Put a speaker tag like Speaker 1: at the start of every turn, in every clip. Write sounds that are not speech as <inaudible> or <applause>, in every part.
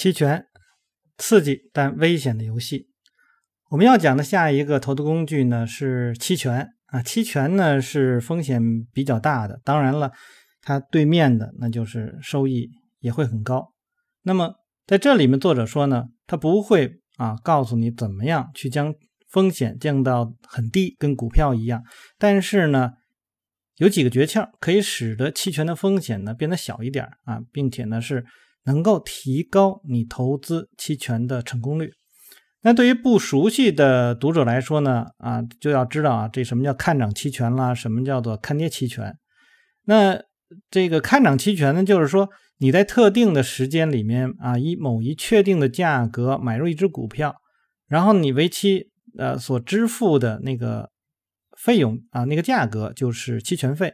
Speaker 1: 期权，刺激但危险的游戏。我们要讲的下一个投资工具呢是期权啊，期权呢是风险比较大的，当然了，它对面的那就是收益也会很高。那么在这里面，作者说呢，他不会啊告诉你怎么样去将风险降到很低，跟股票一样，但是呢。有几个诀窍可以使得期权的风险呢变得小一点啊，并且呢是能够提高你投资期权的成功率。那对于不熟悉的读者来说呢啊，就要知道啊，这什么叫看涨期权啦，什么叫做看跌期权？那这个看涨期权呢，就是说你在特定的时间里面啊，以某一确定的价格买入一只股票，然后你为期呃所支付的那个。费用啊，那个价格就是期权费。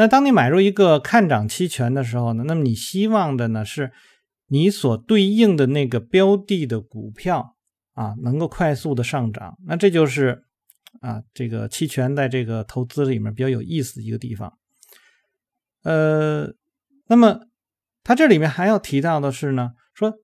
Speaker 1: 那当你买入一个看涨期权的时候呢，那么你希望的呢是你所对应的那个标的的股票啊能够快速的上涨。那这就是啊这个期权在这个投资里面比较有意思的一个地方。呃，那么它这里面还要提到的是呢，说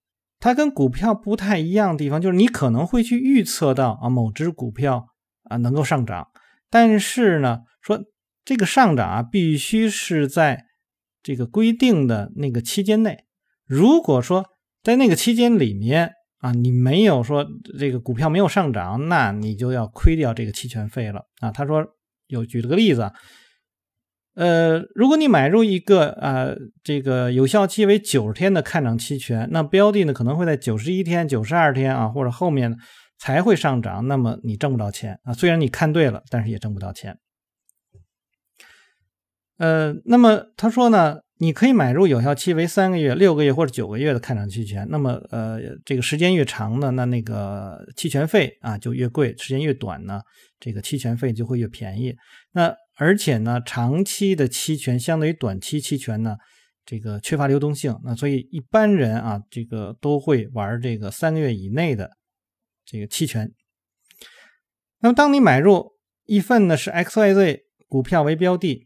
Speaker 1: 它跟股票不太一样的地方，就是你可能会去预测到啊某只股票啊能够上涨。但是呢，说这个上涨啊，必须是在这个规定的那个期间内。如果说在那个期间里面啊，你没有说这个股票没有上涨，那你就要亏掉这个期权费了啊。他说有举了个例子，呃，如果你买入一个呃这个有效期为九十天的看涨期权，那标的呢可能会在九十一天、九十二天啊，或者后面。才会上涨，那么你挣不到钱啊！虽然你看对了，但是也挣不到钱。呃，那么他说呢，你可以买入有效期为三个月、六个月或者九个月的看涨期权。那么，呃，这个时间越长呢，那那个期权费啊就越贵；时间越短呢，这个期权费就会越便宜。那而且呢，长期的期权相对于短期期权呢，这个缺乏流动性。那所以一般人啊，这个都会玩这个三个月以内的。这个期权，那么当你买入一份呢是 XYZ 股票为标的，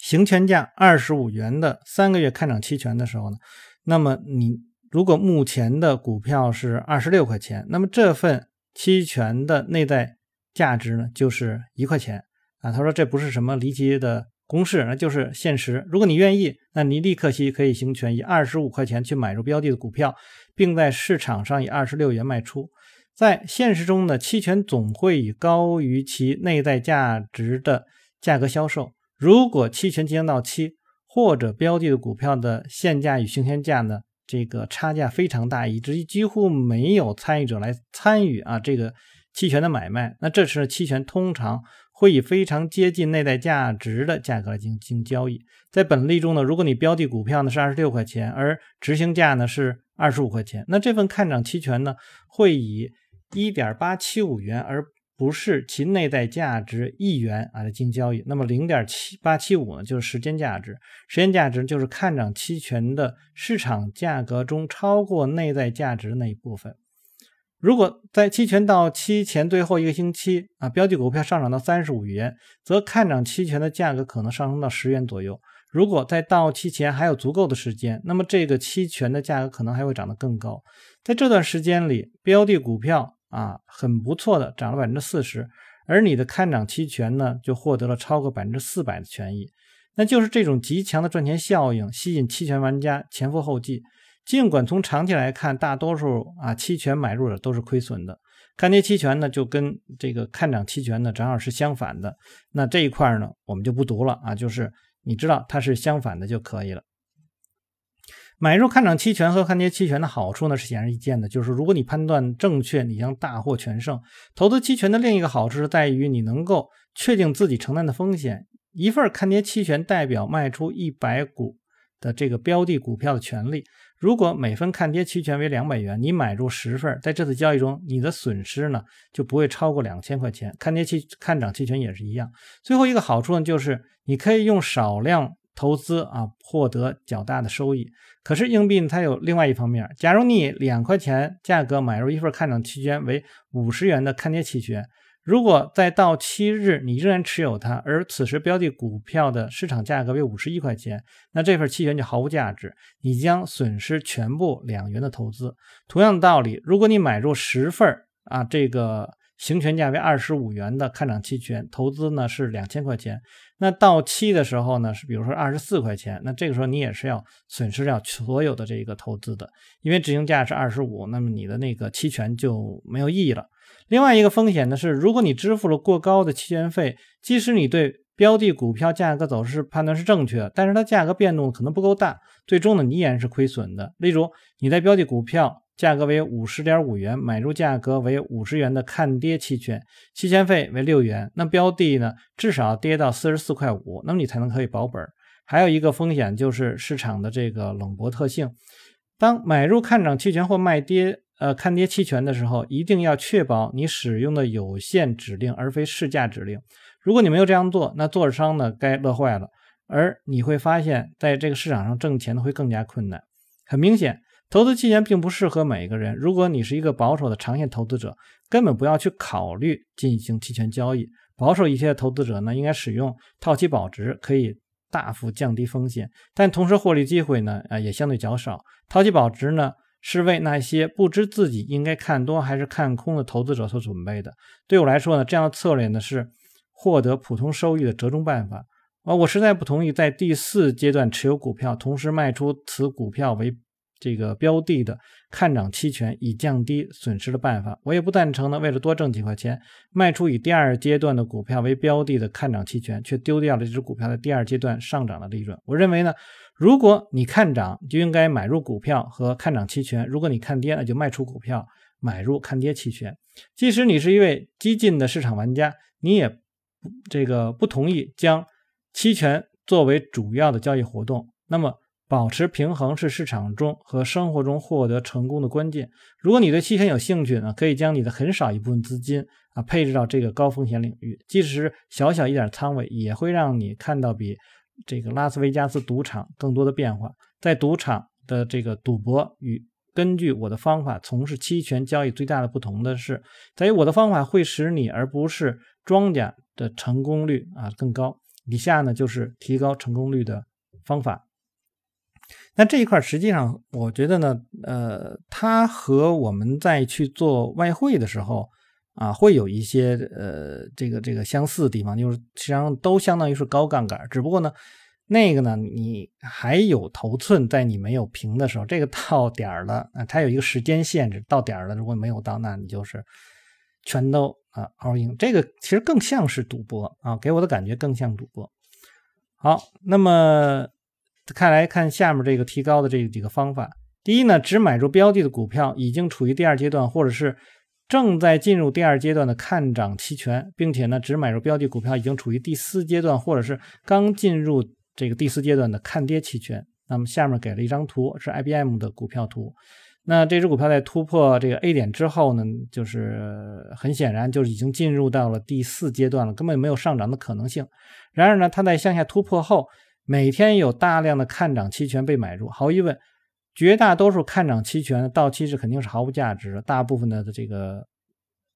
Speaker 1: 行权价二十五元的三个月看涨期权的时候呢，那么你如果目前的股票是二十六块钱，那么这份期权的内在价值呢就是一块钱啊。他说这不是什么离奇的公式，那就是现实。如果你愿意，那你立刻可以行权，以二十五块钱去买入标的的股票，并在市场上以二十六元卖出。在现实中呢，期权总会以高于其内在价值的价格销售。如果期权即将到期，或者标的的股票的现价与行权价呢，这个差价非常大，以至于几乎没有参与者来参与啊这个期权的买卖，那这时期权通常会以非常接近内在价值的价格来进行交易。在本例中呢，如果你标的股票呢是二十六块钱，而执行价呢是二十五块钱，那这份看涨期权呢会以一点八七五元，而不是其内在价值一元啊来进行交易。那么零点七八七五呢，就是时间价值。时间价值就是看涨期权的市场价格中超过内在价值的那一部分。如果在期权到期前最后一个星期啊，标的股票上涨到三十五元，则看涨期权的价格可能上升到十元左右。如果在到期前还有足够的时间，那么这个期权的价格可能还会涨得更高。在这段时间里，标的股票。啊，很不错的，涨了百分之四十，而你的看涨期权呢，就获得了超过百分之四百的权益。那就是这种极强的赚钱效应，吸引期权玩家前赴后继。尽管从长期来看，大多数啊期权买入者都是亏损的。看跌期权呢，就跟这个看涨期权呢，正好是相反的。那这一块呢，我们就不读了啊，就是你知道它是相反的就可以了。买入看涨期权和看跌期权的好处呢是显而易见的，就是如果你判断正确，你将大获全胜。投资期权的另一个好处是在于你能够确定自己承担的风险。一份看跌期权代表卖出一百股的这个标的股票的权利。如果每份看跌期权为两百元，你买入十份，在这次交易中，你的损失呢就不会超过两千块钱。看跌期看涨期权也是一样。最后一个好处呢，就是你可以用少量。投资啊，获得较大的收益。可是硬币它有另外一方面。假如你两块钱价格买入一份看涨期权为五十元的看跌期权，如果在到期日你仍然持有它，而此时标的股票的市场价格为五十一块钱，那这份期权就毫无价值，你将损失全部两元的投资。同样的道理，如果你买入十份啊，这个行权价为二十五元的看涨期权，投资呢是两千块钱，那到期的时候呢是比如说二十四块钱，那这个时候你也是要损失掉所有的这个投资的，因为执行价是二十五，那么你的那个期权就没有意义了。另外一个风险呢是，如果你支付了过高的期权费，即使你对标的股票价格走势判断是正确，但是它价格变动可能不够大，最终呢你依然是亏损的。例如，你在标的股票价格为五十点五元，买入价格为五十元的看跌期权，期权费为六元，那标的呢至少跌到四十四块五，那么你才能可以保本。还有一个风险就是市场的这个冷薄特性，当买入看涨期权或卖跌。呃，看跌期权的时候，一定要确保你使用的有限指令，而非市价指令。如果你没有这样做，那做商呢该乐坏了。而你会发现，在这个市场上挣钱呢会更加困难。很明显，投资期权并不适合每一个人。如果你是一个保守的长线投资者，根本不要去考虑进行期权交易。保守一些的投资者呢，应该使用套期保值，可以大幅降低风险，但同时获利机会呢，啊也相对较少。套期保值呢？是为那些不知自己应该看多还是看空的投资者所准备的。对我来说呢，这样的策略呢是获得普通收益的折中办法。啊，我实在不同意在第四阶段持有股票，同时卖出此股票为这个标的的看涨期权，以降低损失的办法。我也不赞成呢，为了多挣几块钱，卖出以第二阶段的股票为标的的看涨期权，却丢掉了这只股票的第二阶段上涨的利润。我认为呢。如果你看涨，就应该买入股票和看涨期权；如果你看跌，那就卖出股票，买入看跌期权。即使你是一位激进的市场玩家，你也这个不同意将期权作为主要的交易活动。那么，保持平衡是市场中和生活中获得成功的关键。如果你对期权有兴趣呢，可以将你的很少一部分资金啊配置到这个高风险领域，即使是小小一点仓位，也会让你看到比。这个拉斯维加斯赌场更多的变化，在赌场的这个赌博与根据我的方法从事期权交易最大的不同的是，在于我的方法会使你而不是庄家的成功率啊更高。以下呢就是提高成功率的方法。那这一块实际上我觉得呢，呃，它和我们在去做外汇的时候。啊，会有一些呃，这个这个相似的地方，就是实际上都相当于是高杠杆，只不过呢，那个呢，你还有头寸，在你没有平的时候，这个到点儿了啊，它有一个时间限制，到点儿了，如果没有到，那你就是全都啊 all in，这个其实更像是赌博啊，给我的感觉更像赌博。好，那么看来看下面这个提高的这几个方法，第一呢，只买入标的的股票已经处于第二阶段，或者是。正在进入第二阶段的看涨期权，并且呢，只买入标的股票已经处于第四阶段，或者是刚进入这个第四阶段的看跌期权。那么下面给了一张图，是 IBM 的股票图。那这只股票在突破这个 A 点之后呢，就是很显然就是已经进入到了第四阶段了，根本没有上涨的可能性。然而呢，它在向下突破后，每天有大量的看涨期权被买入，毫无疑问。绝大多数看涨期权到期是肯定是毫无价值的，大部分的这个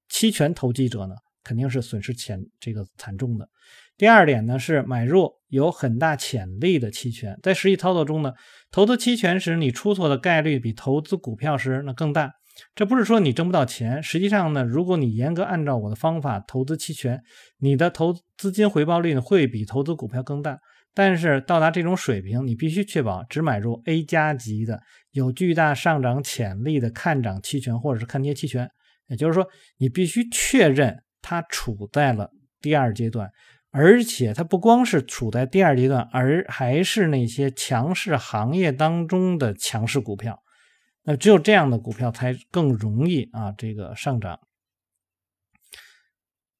Speaker 1: 期权投机者呢，肯定是损失浅这个惨重的。第二点呢是买入有很大潜力的期权，在实际操作中呢，投资期权时你出错的概率比投资股票时那更大。这不是说你挣不到钱，实际上呢，如果你严格按照我的方法投资期权，你的投资金回报率呢会比投资股票更大。但是到达这种水平，你必须确保只买入 A 加级的有巨大上涨潜力的看涨期权或者是看跌期权。也就是说，你必须确认它处在了第二阶段，而且它不光是处在第二阶段，而还是那些强势行业当中的强势股票。那只有这样的股票才更容易啊这个上涨。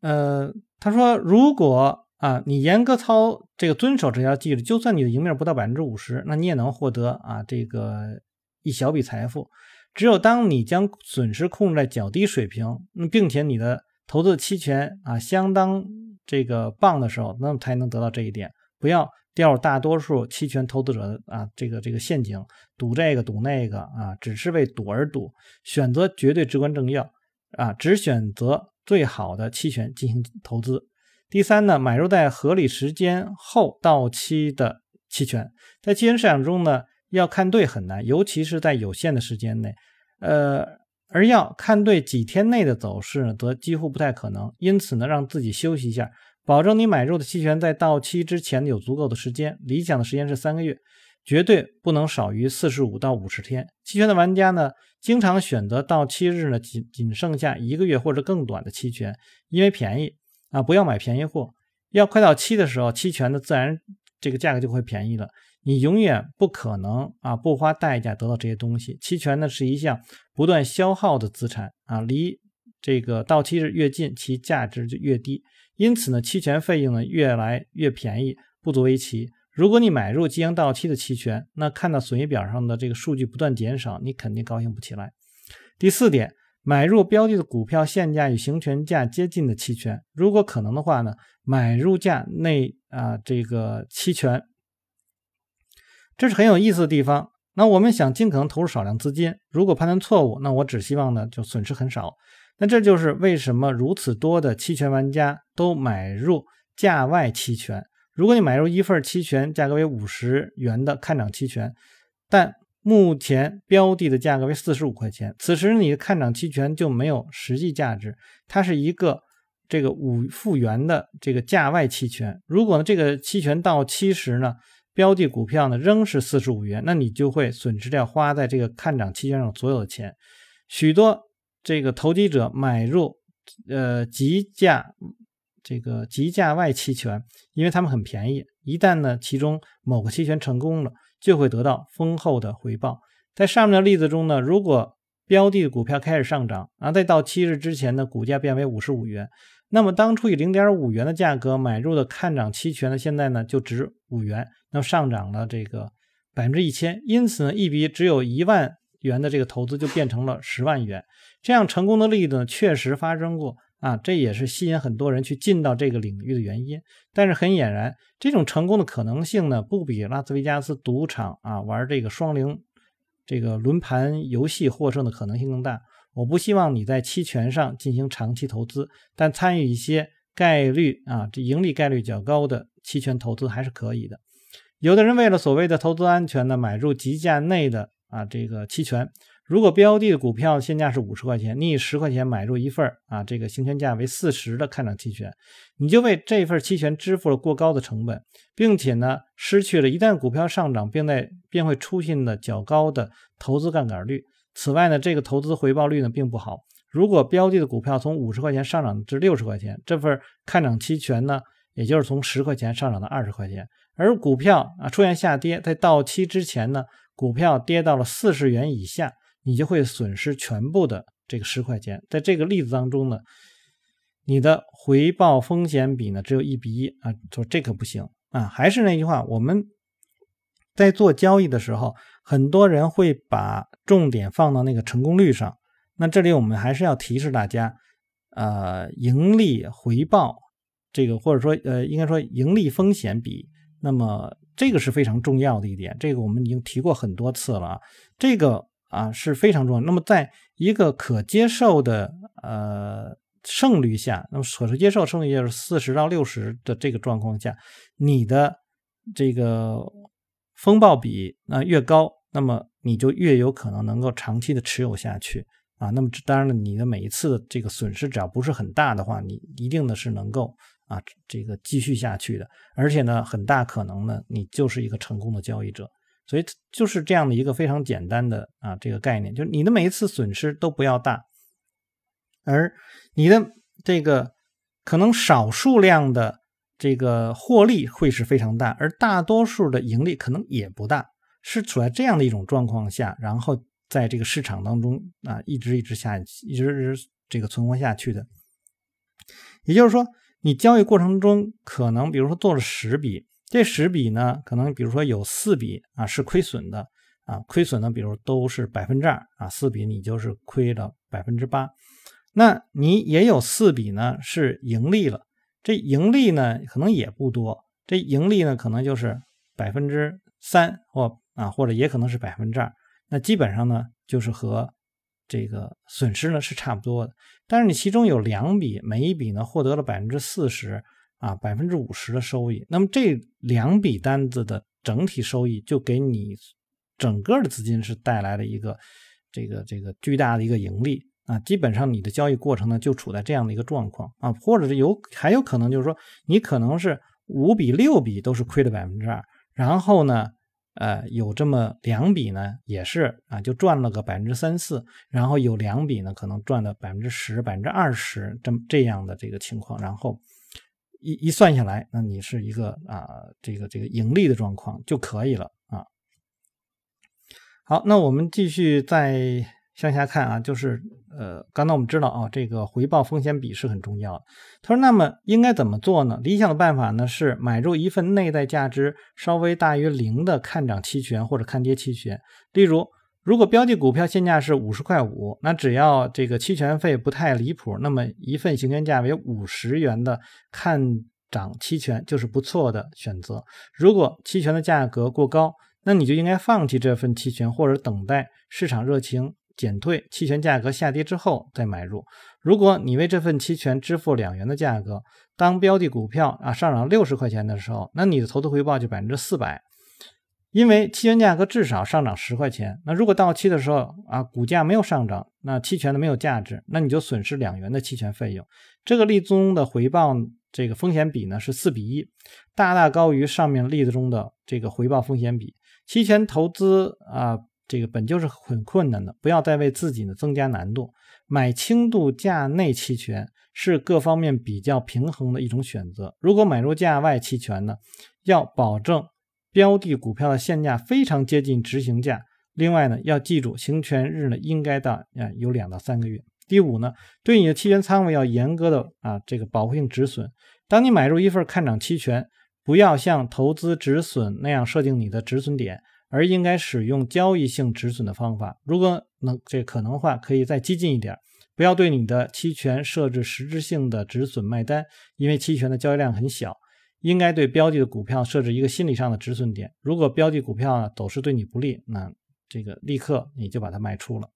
Speaker 1: 呃，他说如果。啊，你严格操这个遵守这条纪律，就算你的赢面不到百分之五十，那你也能获得啊这个一小笔财富。只有当你将损失控制在较低水平，并且你的投资期权啊相当这个棒的时候，那么才能得到这一点。不要掉入大多数期权投资者的啊这个这个陷阱，赌这个赌那个啊，只是为赌而赌。选择绝对至关重要啊，只选择最好的期权进行投资。第三呢，买入在合理时间后到期的期权，在期权市场中呢，要看对很难，尤其是在有限的时间内，呃，而要看对几天内的走势呢，则几乎不太可能。因此呢，让自己休息一下，保证你买入的期权在到期之前有足够的时间，理想的时间是三个月。绝对不能少于四十五到五十天。期权的玩家呢，经常选择到期日呢仅仅剩下一个月或者更短的期权，因为便宜啊，不要买便宜货。要快到期的时候，期权的自然这个价格就会便宜了。你永远不可能啊不花代价得到这些东西。期权呢是一项不断消耗的资产啊，离这个到期日越近，其价值就越低。因此呢，期权费用呢越来越便宜，不足为奇。如果你买入即将到期的期权，那看到损益表上的这个数据不断减少，你肯定高兴不起来。第四点，买入标的的股票现价与行权价接近的期权，如果可能的话呢，买入价内啊这个期权，这是很有意思的地方。那我们想尽可能投入少量资金，如果判断错误，那我只希望呢就损失很少。那这就是为什么如此多的期权玩家都买入价外期权。如果你买入一份期权，价格为五十元的看涨期权，但目前标的的价格为四十五块钱，此时你的看涨期权就没有实际价值，它是一个这个五复元的这个价外期权。如果呢这个期权到期时呢，标的股票呢仍是四十五元，那你就会损失掉花在这个看涨期权上所有的钱。许多这个投机者买入呃极价。这个极价外期权，因为它们很便宜，一旦呢其中某个期权成功了，就会得到丰厚的回报。在上面的例子中呢，如果标的股票开始上涨，啊，在到期日之前呢，股价变为五十五元，那么当初以零点五元的价格买入的看涨期权呢，现在呢就值五元，那么上涨了这个百分之一千，因此呢，一笔只有一万元的这个投资就变成了十万元。这样成功的例子呢，确实发生过。啊，这也是吸引很多人去进到这个领域的原因。但是很显然，这种成功的可能性呢，不比拉斯维加斯赌场啊玩这个双零这个轮盘游戏获胜的可能性更大。我不希望你在期权上进行长期投资，但参与一些概率啊，这盈利概率较高的期权投资还是可以的。有的人为了所谓的投资安全呢，买入极价内的啊这个期权。如果标的的股票现价是五十块钱，你以十块钱买入一份啊，这个行权价为四十的看涨期权，你就为这份期权支付了过高的成本，并且呢，失去了一旦股票上涨，并在便会出现的较高的投资杠杆率。此外呢，这个投资回报率呢并不好。如果标的的股票从五十块钱上涨至六十块钱，这份看涨期权呢，也就是从十块钱上涨到二十块钱，而股票啊出现下跌，在到期之前呢，股票跌到了四十元以下。你就会损失全部的这个十块钱，在这个例子当中呢，你的回报风险比呢只有一比一啊，说这可不行啊。还是那句话，我们在做交易的时候，很多人会把重点放到那个成功率上。那这里我们还是要提示大家，呃，盈利回报这个或者说呃，应该说盈利风险比，那么这个是非常重要的一点。这个我们已经提过很多次了啊，这个。啊是非常重要。那么，在一个可接受的呃胜率下，那么可接受胜率就是四十到六十的这个状况下，你的这个风暴比那越高，那么你就越有可能能够长期的持有下去啊。那么当然了，你的每一次的这个损失只要不是很大的话，你一定的是能够啊这个继续下去的。而且呢，很大可能呢，你就是一个成功的交易者。所以就是这样的一个非常简单的啊这个概念，就是你的每一次损失都不要大，而你的这个可能少数量的这个获利会是非常大，而大多数的盈利可能也不大，是处在这样的一种状况下，然后在这个市场当中啊一直一直下一直这个存活下去的。也就是说，你交易过程中可能比如说做了十笔。这十笔呢，可能比如说有四笔啊是亏损的啊，亏损的比如都是百分之二啊，四笔你就是亏了百分之八。那你也有四笔呢是盈利了，这盈利呢可能也不多，这盈利呢可能就是百分之三或啊或者也可能是百分之二。那基本上呢就是和这个损失呢是差不多的。但是你其中有两笔，每一笔呢获得了百分之四十啊，百分之五十的收益，那么这两笔单子的整体收益就给你整个的资金是带来了一个这个这个巨大的一个盈利啊。基本上你的交易过程呢就处在这样的一个状况啊，或者是有还有可能就是说你可能是五笔六笔都是亏了百分之二，然后呢。呃，有这么两笔呢，也是啊，就赚了个百分之三四，然后有两笔呢，可能赚了百分之十、百分之二十这么这样的这个情况，然后一一算下来，那你是一个啊，这个这个盈利的状况就可以了啊。好，那我们继续再。向下看啊，就是呃，刚才我们知道啊，这个回报风险比是很重要的。他说，那么应该怎么做呢？理想的办法呢是买入一份内在价值稍微大于零的看涨期权或者看跌期权。例如，如果标的股票现价是五十块五，那只要这个期权费不太离谱，那么一份行权价为五十元的看涨期权就是不错的选择。如果期权的价格过高，那你就应该放弃这份期权，或者等待市场热情。减退，期权价格下跌之后再买入。如果你为这份期权支付两元的价格，当标的股票啊上涨六十块钱的时候，那你的投资回报就百分之四百，因为期权价格至少上涨十块钱。那如果到期的时候啊股价没有上涨，那期权呢没有价值，那你就损失两元的期权费用。这个例子中的回报这个风险比呢是四比一，大大高于上面例子中的这个回报风险比。期权投资啊。这个本就是很困难的，不要再为自己呢增加难度。买轻度价内期权是各方面比较平衡的一种选择。如果买入价外期权呢，要保证标的股票的现价非常接近执行价。另外呢，要记住行权日呢应该到啊有两到三个月。第五呢，对你的期权仓位要严格的啊这个保护性止损。当你买入一份看涨期权，不要像投资止损那样设定你的止损点。而应该使用交易性止损的方法。如果能这可能的话，可以再激进一点，不要对你的期权设置实质性的止损卖单，因为期权的交易量很小。应该对标的的股票设置一个心理上的止损点。如果标的股票走势对你不利，那这个立刻你就把它卖出了。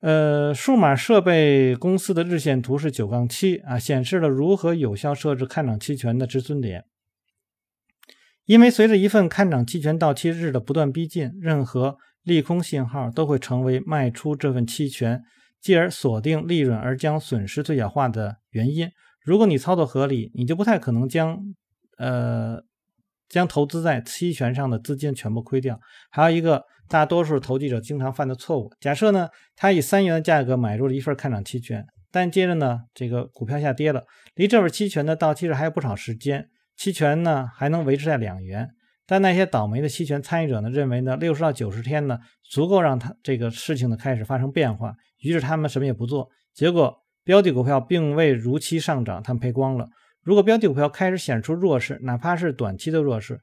Speaker 1: 呃，数码设备公司的日线图是九杠七啊，显示了如何有效设置看涨期权的止损点。因为随着一份看涨期权到期日的不断逼近，任何利空信号都会成为卖出这份期权，继而锁定利润而将损失最小化的原因。如果你操作合理，你就不太可能将呃将投资在期权上的资金全部亏掉。还有一个大多数投机者经常犯的错误：假设呢，他以三元的价格买入了一份看涨期权，但接着呢，这个股票下跌了，离这份期权的到期日还有不少时间。期权呢还能维持在两元，但那些倒霉的期权参与者呢认为呢六十到九十天呢足够让他这个事情呢开始发生变化，于是他们什么也不做，结果标的股票并未如期上涨，他们赔光了。如果标的股票开始显出弱势，哪怕是短期的弱势，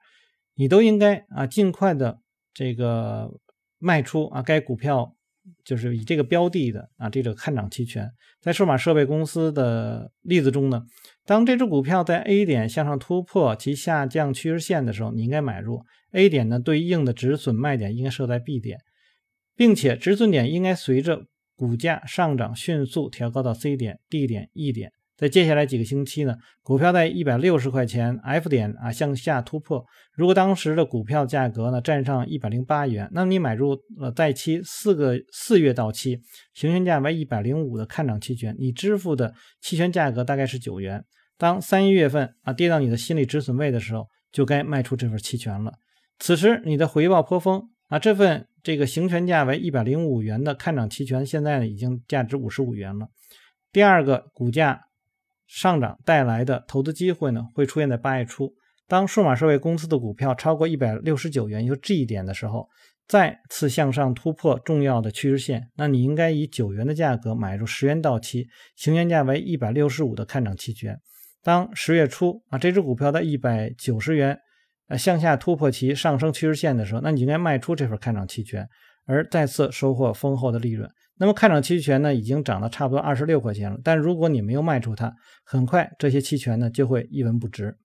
Speaker 1: 你都应该啊尽快的这个卖出啊该股票。就是以这个标的的啊，这个看涨期权，在数码设备公司的例子中呢，当这只股票在 A 点向上突破其下降趋势线的时候，你应该买入 A 点呢对应的止损卖点应该设在 B 点，并且止损点应该随着股价上涨迅速调高到 C 点、D 点、E 点。在接下来几个星期呢，股票在一百六十块钱 F 点啊向下突破。如果当时的股票价格呢站上一百零八元，那你买入呃在期四个四月到期、行权价为一百零五的看涨期权，你支付的期权价格大概是九元。当三一月份啊跌到你的心理止损位的时候，就该卖出这份期权了。此时你的回报颇丰啊，这份这个行权价为一百零五元的看涨期权，现在呢已经价值五十五元了。第二个股价。上涨带来的投资机会呢，会出现在八月初。当数码设备公司的股票超过一百六十九元，也就 G 点的时候，再次向上突破重要的趋势线，那你应该以九元的价格买入十元到期、行权价为一百六十五的看涨期权。当十月初啊，这只股票在一百九十元呃向下突破其上升趋势线的时候，那你应该卖出这份看涨期权，而再次收获丰厚的利润。那么看涨期权呢，已经涨到差不多二十六块钱了。但如果你没有卖出它，很快这些期权呢就会一文不值。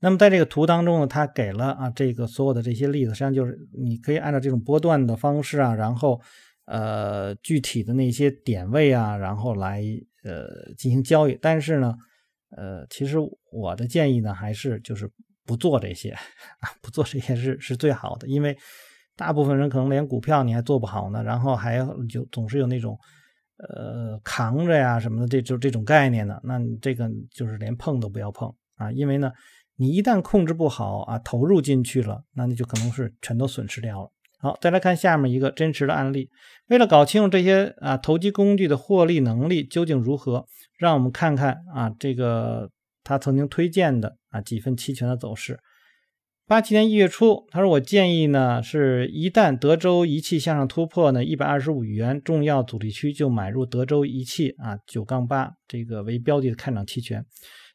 Speaker 1: 那么在这个图当中呢，它给了啊这个所有的这些例子，实际上就是你可以按照这种波段的方式啊，然后呃具体的那些点位啊，然后来呃进行交易。但是呢，呃，其实我的建议呢，还是就是不做这些 <laughs> 啊，不做这些是是最好的，因为大部分人可能连股票你还做不好呢，然后还就总是有那种呃扛着呀什么的，这就这种概念呢，那你这个就是连碰都不要碰啊，因为呢。你一旦控制不好啊，投入进去了，那你就可能是全都损失掉了。好，再来看下面一个真实的案例。为了搞清楚这些啊投机工具的获利能力究竟如何，让我们看看啊这个他曾经推荐的啊几份期权的走势。八七年一月初，他说我建议呢，是一旦德州仪器向上突破呢一百二十五元重要阻力区，就买入德州仪器啊九杠八这个为标的的看涨期权。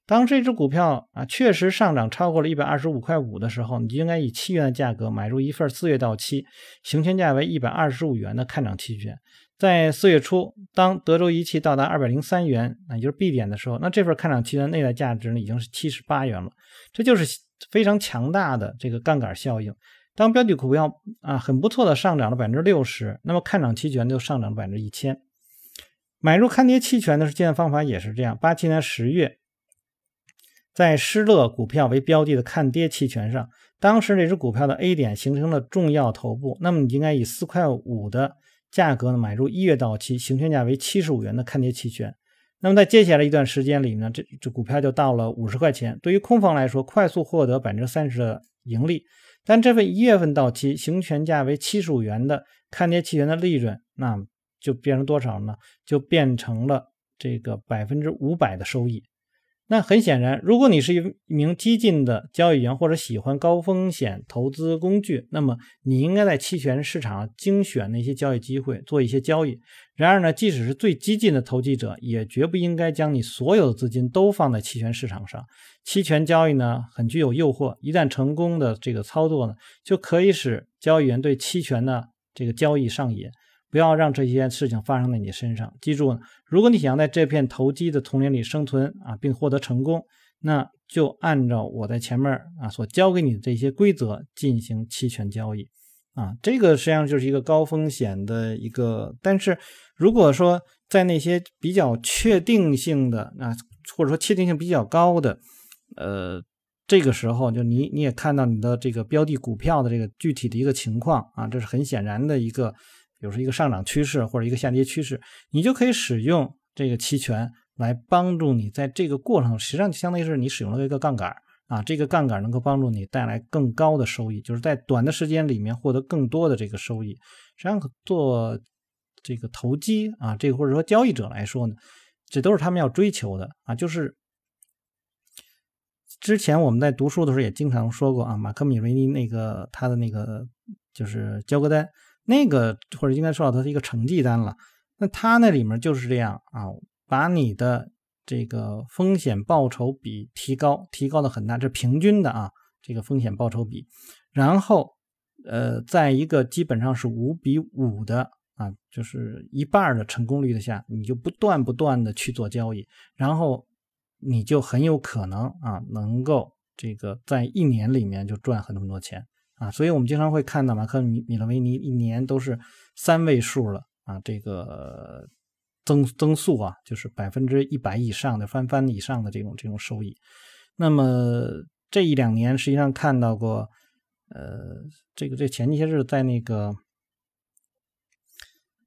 Speaker 1: 当这只股票啊确实上涨超过了一百二十五块五的时候，你就应该以七元的价格买入一份四月到期、行权价为一百二十五元的看涨期权。在四月初，当德州仪器到达二百零三元，那也就是 B 点的时候，那这份看涨期权内在价值呢已经是七十八元了。这就是非常强大的这个杠杆效应。当标的股票啊很不错的上涨了百分之六十，那么看涨期权就上涨了百分之一千。买入看跌期权的计算方法也是这样。八七年十月。在施乐股票为标的的看跌期权上，当时这只股票的 A 点形成了重要头部，那么你应该以四块五的价格呢买入一月到期、行权价为七十五元的看跌期权。那么在接下来一段时间里呢，这这股票就到了五十块钱。对于空方来说，快速获得百分之三十的盈利，但这份一月份到期、行权价为七十五元的看跌期权的利润，那就变成多少呢？就变成了这个百分之五百的收益。那很显然，如果你是一名激进的交易员，或者喜欢高风险投资工具，那么你应该在期权市场精选那些交易机会，做一些交易。然而呢，即使是最激进的投机者，也绝不应该将你所有的资金都放在期权市场上。期权交易呢，很具有诱惑，一旦成功的这个操作呢，就可以使交易员对期权的这个交易上瘾。不要让这些事情发生在你身上。记住，如果你想在这片投机的丛林里生存啊，并获得成功，那就按照我在前面啊所教给你的这些规则进行期权交易啊。这个实际上就是一个高风险的一个。但是如果说在那些比较确定性的啊，或者说确定性比较高的，呃，这个时候就你你也看到你的这个标的股票的这个具体的一个情况啊，这是很显然的一个。比如说一个上涨趋势或者一个下跌趋势，你就可以使用这个期权来帮助你在这个过程，实际上就相当于是你使用了一个杠杆啊，这个杠杆能够帮助你带来更高的收益，就是在短的时间里面获得更多的这个收益。实际上做这个投机啊，这个或者说交易者来说呢，这都是他们要追求的啊。就是之前我们在读书的时候也经常说过啊，马克米维尼那个他的那个就是交割单。那个或者应该说到它是一个成绩单了，那它那里面就是这样啊，把你的这个风险报酬比提高，提高的很大，这平均的啊，这个风险报酬比，然后呃，在一个基本上是五比五的啊，就是一半的成功率的下，你就不断不断的去做交易，然后你就很有可能啊，能够这个在一年里面就赚很多很多钱。啊，所以我们经常会看到马克米米勒维尼一年都是三位数了啊，这个增增速啊，就是百分之一百以上的翻番以上的这种这种收益。那么这一两年实际上看到过，呃，这个这前些日在那个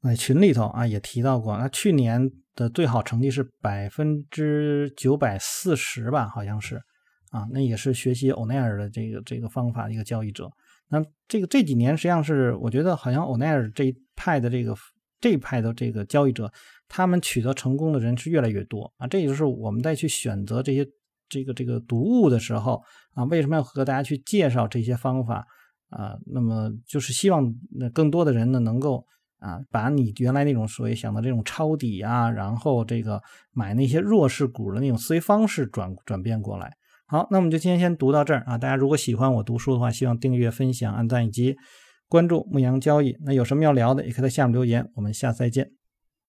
Speaker 1: 呃群里头啊也提到过，那去年的最好成绩是百分之九百四十吧，好像是。啊，那也是学习欧奈尔的这个这个方法的一个交易者。那这个这几年实际上是，我觉得好像欧奈尔这一派的这个这一派的这个交易者，他们取得成功的人是越来越多啊。这也就是我们在去选择这些这个这个读物的时候啊，为什么要和大家去介绍这些方法啊？那么就是希望那更多的人呢，能够啊，把你原来那种所谓想的这种抄底啊，然后这个买那些弱势股的那种思维方式转转变过来。好，那我们就今天先读到这儿啊！大家如果喜欢我读书的话，希望订阅、分享、按赞以及关注牧羊交易。那有什么要聊的，也可以在下面留言。我们下次再见。